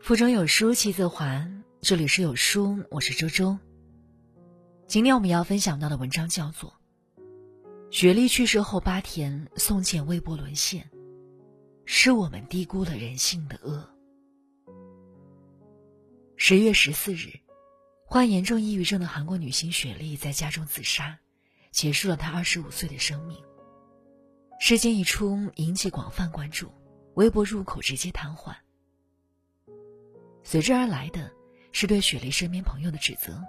腹中有书气自华，这里是有书，我是周周。今天我们要分享到的文章叫做《雪莉去世后八天，宋茜微博沦陷》，是我们低估了人性的恶。十月十四日，患严重抑郁症的韩国女星雪莉在家中自杀，结束了他二十五岁的生命。事件一出，引起广泛关注，微博入口直接瘫痪。随之而来的是对雪莉身边朋友的指责，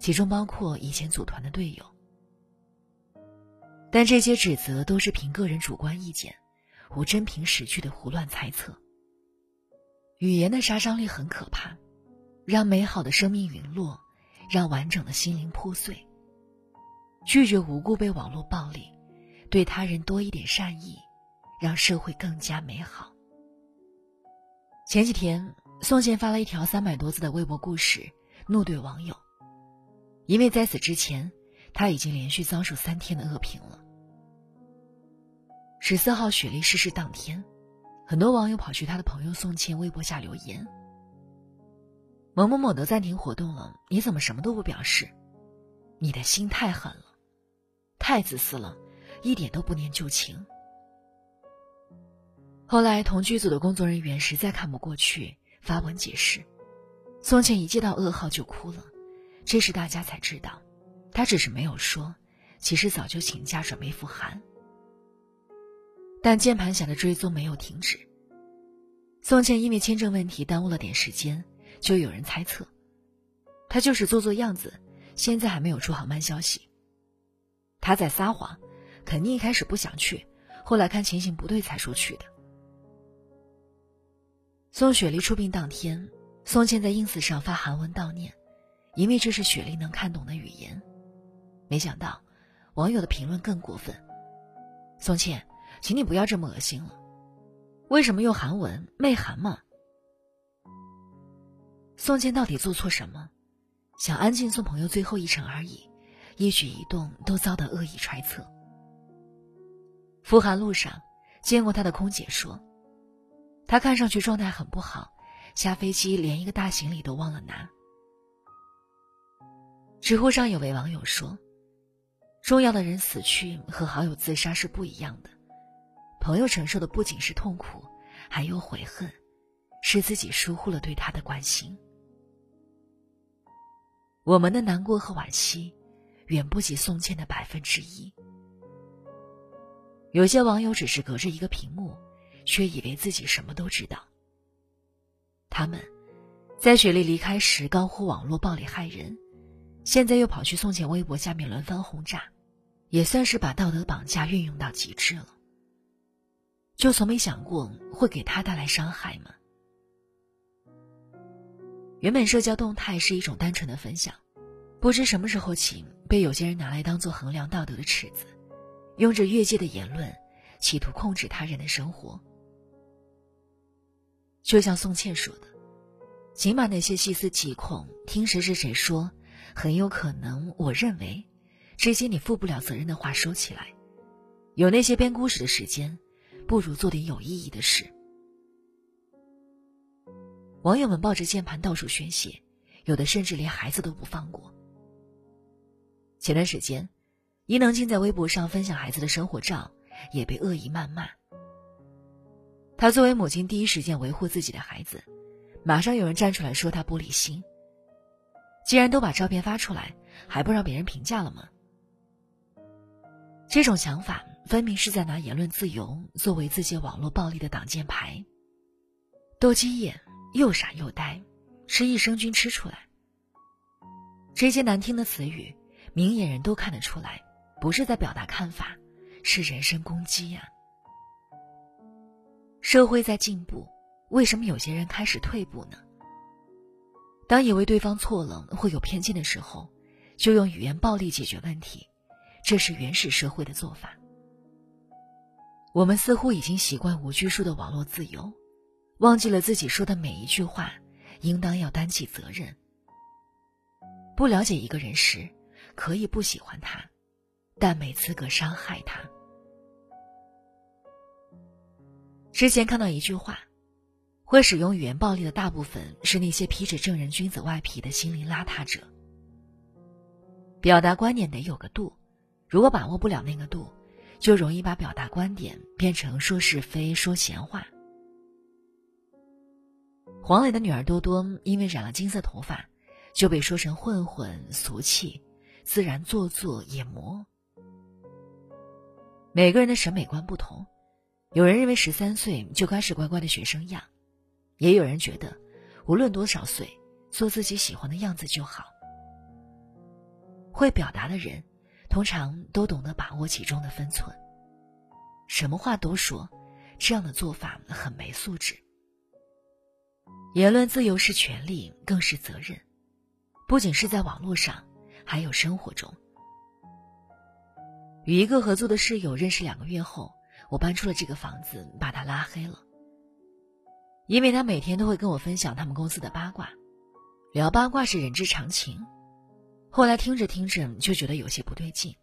其中包括以前组团的队友。但这些指责都是凭个人主观意见，无真凭实据的胡乱猜测。语言的杀伤力很可怕，让美好的生命陨落，让完整的心灵破碎。拒绝无故被网络暴力，对他人多一点善意，让社会更加美好。前几天。宋茜发了一条三百多字的微博故事，怒怼网友，因为在此之前，他已经连续遭受三天的恶评了。十四号雪莉逝世当天，很多网友跑去他的朋友宋茜微博下留言：“某某某都暂停活动了，你怎么什么都不表示？你的心太狠了，太自私了，一点都不念旧情。”后来同剧组的工作人员实在看不过去。发文解释，宋茜一接到噩耗就哭了，这时大家才知道，她只是没有说，其实早就请假准备复韩。但键盘侠的追踪没有停止，宋茜因为签证问题耽误了点时间，就有人猜测，她就是做做样子，现在还没有出航班消息。他在撒谎，肯定一开始不想去，后来看情形不对才说去的。宋雪莉出殡当天，宋茜在 ins 上发韩文悼念，因为这是雪莉能看懂的语言。没想到，网友的评论更过分：“宋茜，请你不要这么恶心了，为什么用韩文？媚韩吗？”宋茜到底做错什么？想安静送朋友最后一程而已，一举一动都遭到恶意揣测。赴韩路上，见过他的空姐说。他看上去状态很不好，下飞机连一个大行李都忘了拿。知乎上有位网友说：“重要的人死去和好友自杀是不一样的，朋友承受的不仅是痛苦，还有悔恨，是自己疏忽了对他的关心。我们的难过和惋惜，远不及宋茜的百分之一。有些网友只是隔着一个屏幕。”却以为自己什么都知道。他们，在雪莉离开时高呼网络暴力害人，现在又跑去宋茜微博下面轮番轰炸，也算是把道德绑架运用到极致了。就从没想过会给他带来伤害吗？原本社交动态是一种单纯的分享，不知什么时候起被有些人拿来当做衡量道德的尺子，用着越界的言论，企图控制他人的生活。就像宋茜说的，请把那些细思极恐、听谁谁谁说，很有可能，我认为，这些你负不了责任的话收起来。有那些编故事的时间，不如做点有意义的事。网友们抱着键盘到处宣泄，有的甚至连孩子都不放过。前段时间，伊能静在微博上分享孩子的生活照，也被恶意谩骂。她作为母亲，第一时间维护自己的孩子，马上有人站出来说她玻璃心。既然都把照片发出来，还不让别人评价了吗？这种想法分明是在拿言论自由作为自己网络暴力的挡箭牌。斗鸡眼，又傻又呆，是益生菌吃出来。这些难听的词语，明眼人都看得出来，不是在表达看法，是人身攻击呀。社会在进步，为什么有些人开始退步呢？当以为对方错了会有偏见的时候，就用语言暴力解决问题，这是原始社会的做法。我们似乎已经习惯无拘束的网络自由，忘记了自己说的每一句话应当要担起责任。不了解一个人时，可以不喜欢他，但没资格伤害他。之前看到一句话，会使用语言暴力的大部分是那些披着正人君子外皮的心灵邋遢者。表达观点得有个度，如果把握不了那个度，就容易把表达观点变成说是非、说闲话。黄磊的女儿多多因为染了金色头发，就被说成混混、俗气、自然做作、也魔。每个人的审美观不同，有人认为十三岁就该是乖乖的学生样，也有人觉得无论多少岁，做自己喜欢的样子就好。会表达的人，通常都懂得把握其中的分寸。什么话都说，这样的做法很没素质。言论自由是权利，更是责任，不仅是在网络上，还有生活中。与一个合租的室友认识两个月后，我搬出了这个房子，把他拉黑了。因为他每天都会跟我分享他们公司的八卦，聊八卦是人之常情。后来听着听着就觉得有些不对劲，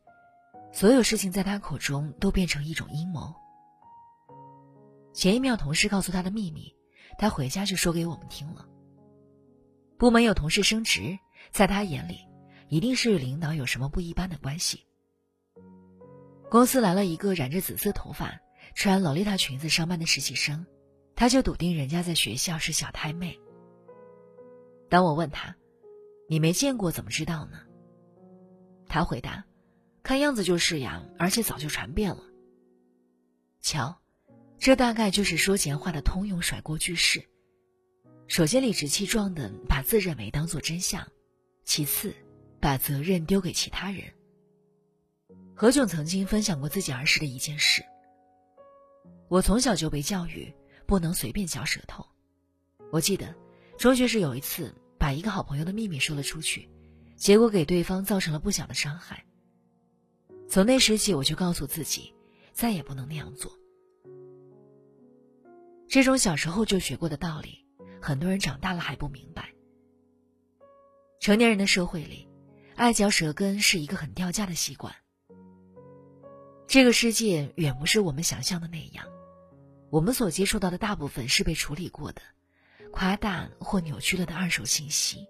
所有事情在他口中都变成一种阴谋。前一秒同事告诉他的秘密。他回家就说给我们听了。部门有同事升职，在他眼里，一定是与领导有什么不一般的关系。公司来了一个染着紫色头发、穿洛丽塔裙子上班的实习生，他就笃定人家在学校是小太妹。当我问他：“你没见过怎么知道呢？”他回答：“看样子就是呀，而且早就传遍了。”瞧。这大概就是说闲话的通用甩锅句式。首先理直气壮的把自认为当做真相，其次把责任丢给其他人。何炅曾经分享过自己儿时的一件事：我从小就被教育不能随便嚼舌头。我记得中学时有一次把一个好朋友的秘密说了出去，结果给对方造成了不小的伤害。从那时起，我就告诉自己，再也不能那样做。这种小时候就学过的道理，很多人长大了还不明白。成年人的社会里，爱嚼舌根是一个很掉价的习惯。这个世界远不是我们想象的那样，我们所接触到的大部分是被处理过的、夸大或扭曲了的二手信息。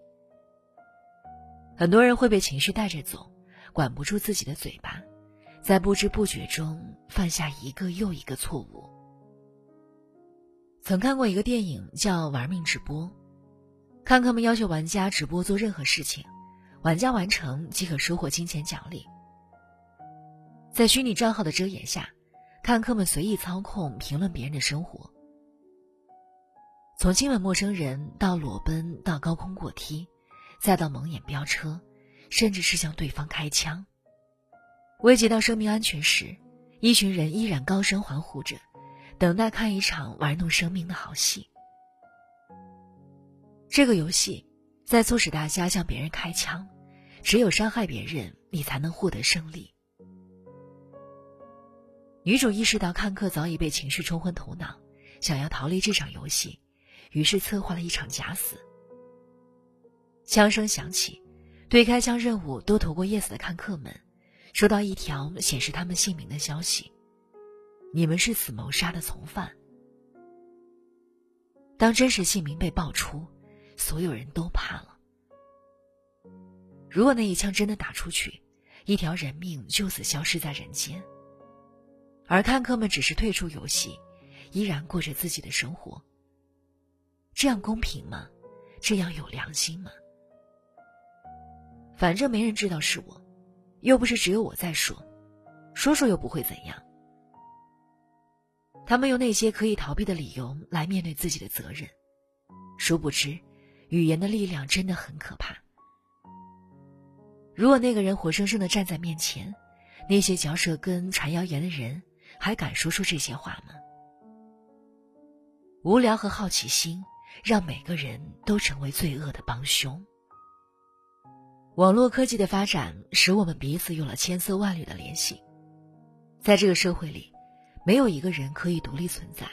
很多人会被情绪带着走，管不住自己的嘴巴，在不知不觉中犯下一个又一个错误。曾看过一个电影叫《玩命直播》，看客们要求玩家直播做任何事情，玩家完成即可收获金钱奖励。在虚拟账号的遮掩下，看客们随意操控、评论别人的生活，从亲吻陌生人到裸奔，到高空过梯，再到蒙眼飙车，甚至是向对方开枪。危及到生命安全时，一群人依然高声欢呼着。等待看一场玩弄生命的好戏。这个游戏在促使大家向别人开枪，只有伤害别人，你才能获得胜利。女主意识到看客早已被情绪冲昏头脑，想要逃离这场游戏，于是策划了一场假死。枪声响起，对开枪任务都投过 yes 的看客们，收到一条显示他们姓名的消息。你们是此谋杀的从犯。当真实姓名被爆出，所有人都怕了。如果那一枪真的打出去，一条人命就此消失在人间，而看客们只是退出游戏，依然过着自己的生活。这样公平吗？这样有良心吗？反正没人知道是我，又不是只有我在说，说说又不会怎样。他们用那些可以逃避的理由来面对自己的责任，殊不知，语言的力量真的很可怕。如果那个人活生生的站在面前，那些嚼舌根、传谣言的人还敢说出这些话吗？无聊和好奇心让每个人都成为罪恶的帮凶。网络科技的发展使我们彼此有了千丝万缕的联系，在这个社会里。没有一个人可以独立存在。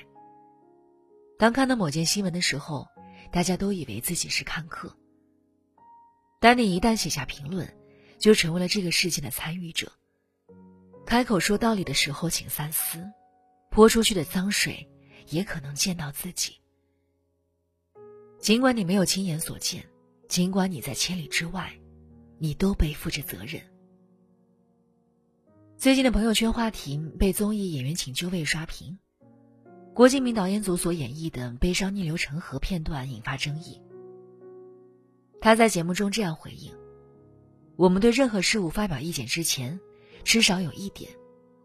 当看到某件新闻的时候，大家都以为自己是看客。但你一旦写下评论，就成为了这个事件的参与者。开口说道理的时候，请三思，泼出去的脏水也可能溅到自己。尽管你没有亲眼所见，尽管你在千里之外，你都背负着责任。最近的朋友圈话题被综艺演员请就位刷屏，郭敬明导演组所演绎的悲伤逆流成河片段引发争议。他在节目中这样回应：“我们对任何事物发表意见之前，至少有一点，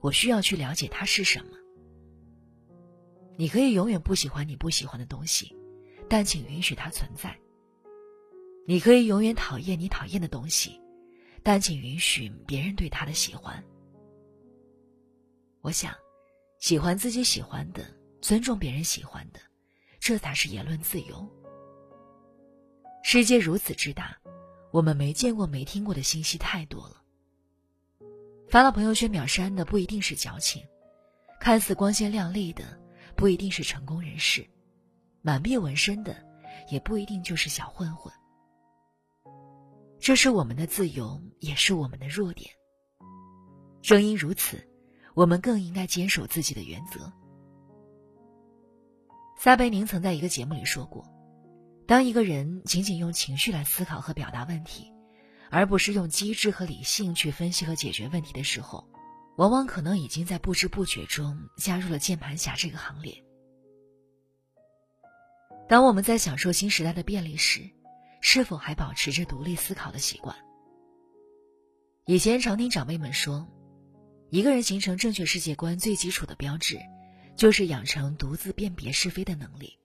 我需要去了解它是什么。你可以永远不喜欢你不喜欢的东西，但请允许它存在。你可以永远讨厌你讨厌的东西，但请允许别人对它的喜欢。我想，喜欢自己喜欢的，尊重别人喜欢的，这才是言论自由。”世界如此之大，我们没见过、没听过的信息太多了。发到朋友圈秒删的不一定是矫情，看似光鲜亮丽的不一定是成功人士，满臂纹身的也不一定就是小混混。这是我们的自由，也是我们的弱点。正因如此，我们更应该坚守自己的原则。撒贝宁曾在一个节目里说过。当一个人仅仅用情绪来思考和表达问题，而不是用机智和理性去分析和解决问题的时候，往往可能已经在不知不觉中加入了键盘侠这个行列。当我们在享受新时代的便利时，是否还保持着独立思考的习惯？以前常听长辈们说，一个人形成正确世界观最基础的标志，就是养成独自辨别是非的能力。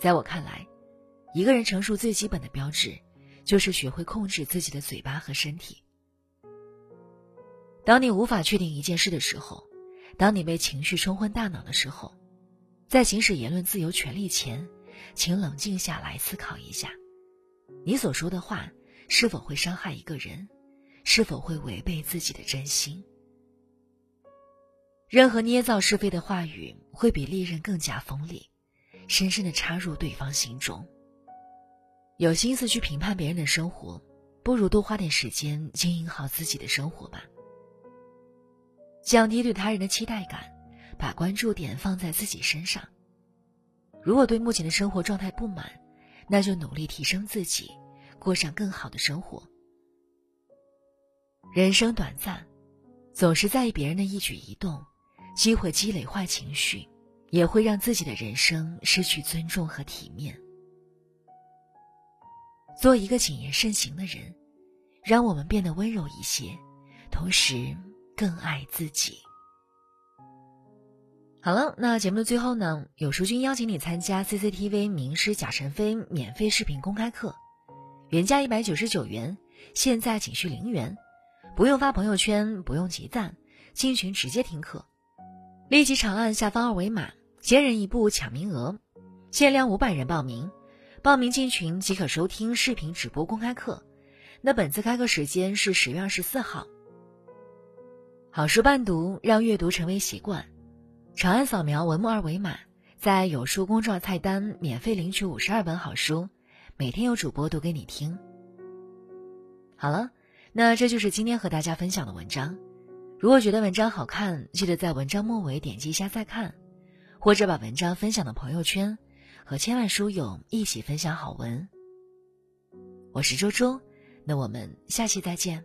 在我看来，一个人成熟最基本的标志，就是学会控制自己的嘴巴和身体。当你无法确定一件事的时候，当你被情绪冲昏大脑的时候，在行使言论自由权利前，请冷静下来思考一下，你所说的话是否会伤害一个人，是否会违背自己的真心。任何捏造是非的话语，会比利刃更加锋利。深深的插入对方心中。有心思去评判别人的生活，不如多花点时间经营好自己的生活吧。降低对他人的期待感，把关注点放在自己身上。如果对目前的生活状态不满，那就努力提升自己，过上更好的生活。人生短暂，总是在意别人的一举一动，机会积累坏情绪。也会让自己的人生失去尊重和体面。做一个谨言慎行的人，让我们变得温柔一些，同时更爱自己。好了，那节目的最后呢，有书君邀请你参加 CCTV 名师贾晨飞免费视频公开课，原价一百九十九元，现在仅需零元，不用发朋友圈，不用集赞，进群直接听课，立即长按下方二维码。先人一步抢名额，限量五百人报名，报名进群即可收听视频直播公开课。那本次开课时间是十月二十四号。好书伴读，让阅读成为习惯。长按扫描文末二维码，在有书公众号菜单免费领取五十二本好书，每天有主播读给你听。好了，那这就是今天和大家分享的文章。如果觉得文章好看，记得在文章末尾点击一下再看。或者把文章分享到朋友圈，和千万书友一起分享好文。我是周周，那我们下期再见。